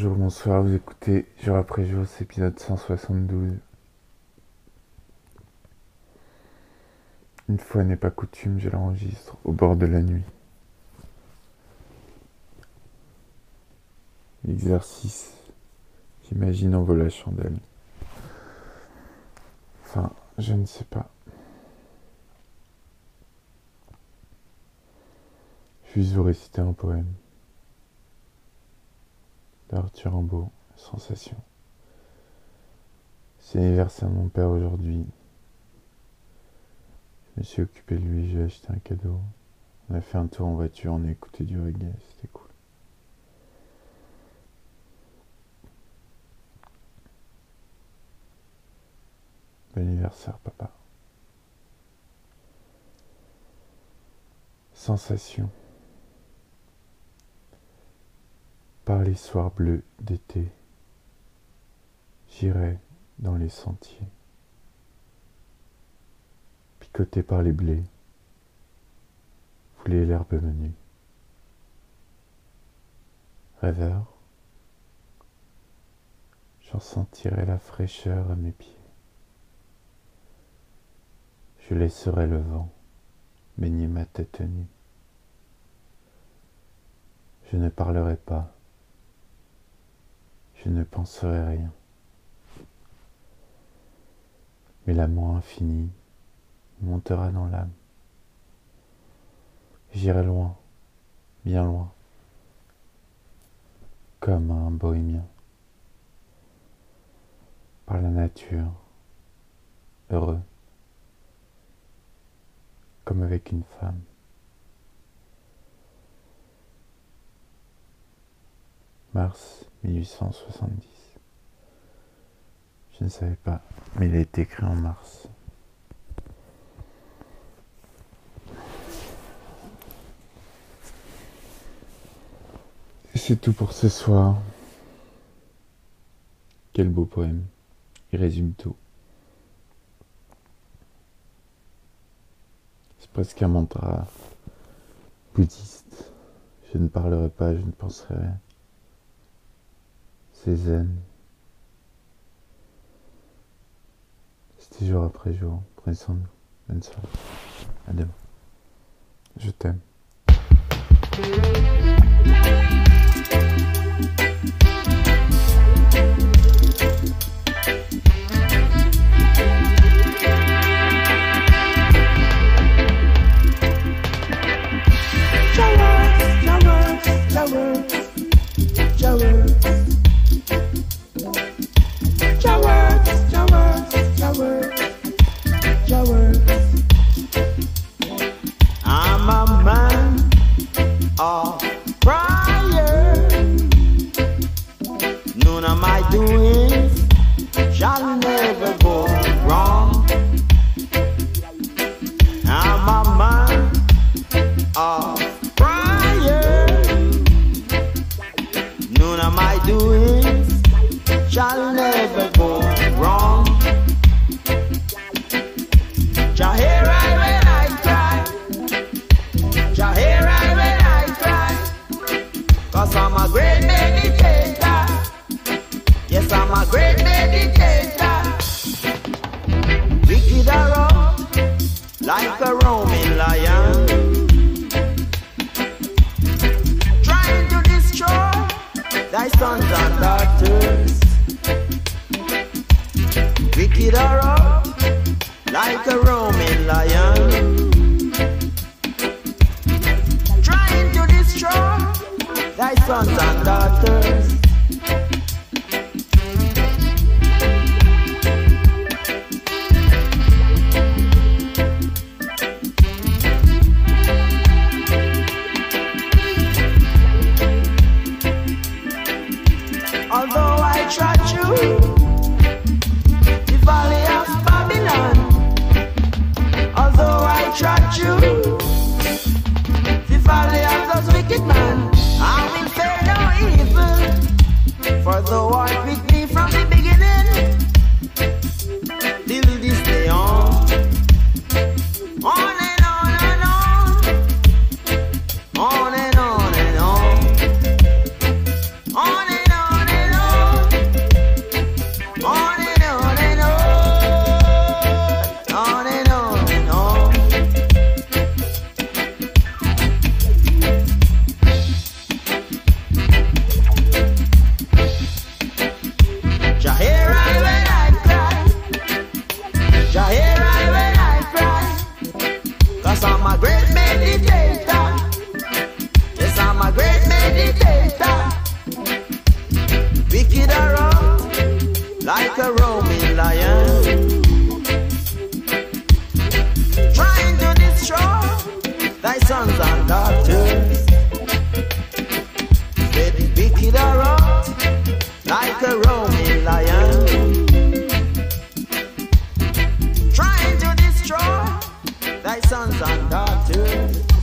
Bonjour, bonsoir, vous écoutez jour après jour, c'est épisode 172. Une fois n'est pas coutume, je l'enregistre au bord de la nuit. Exercice, j'imagine en la chandelle. Enfin, je ne sais pas. Je vais vous réciter un poème d'Arthur Rimbaud, Sensation. C'est l'anniversaire de mon père aujourd'hui. Je me suis occupé de lui, j'ai acheté un cadeau. On a fait un tour en voiture, on a écouté du reggae, c'était cool. Bon anniversaire, papa. Sensation. Par les soirs bleus d'été, j'irai dans les sentiers, picoté par les blés, fouler l'herbe menue. Rêveur, j'en sentirai la fraîcheur à mes pieds. Je laisserai le vent baigner ma tête nue. Je ne parlerai pas je ne penserai rien. Mais l'amour infini montera dans l'âme. J'irai loin, bien loin, comme un bohémien, par la nature, heureux, comme avec une femme. Mars 1870. Je ne savais pas, mais il a été écrit en mars. Et c'est tout pour ce soir. Quel beau poème. Il résume tout. C'est presque un mantra bouddhiste. Je ne parlerai pas, je ne penserai rien. C'est zen. C'était jour après jour. Prenez soin de vous. Bonne soirée. À. Je t'aime. doing shall never like a roaming lion. Trying to destroy thy sons and daughters. Wicked are up like a roaming lion. Trying to destroy thy sons and daughters. On I am. Trying to destroy thy sons and daughters. They are out like a roaming lion. Trying to destroy thy sons and daughters.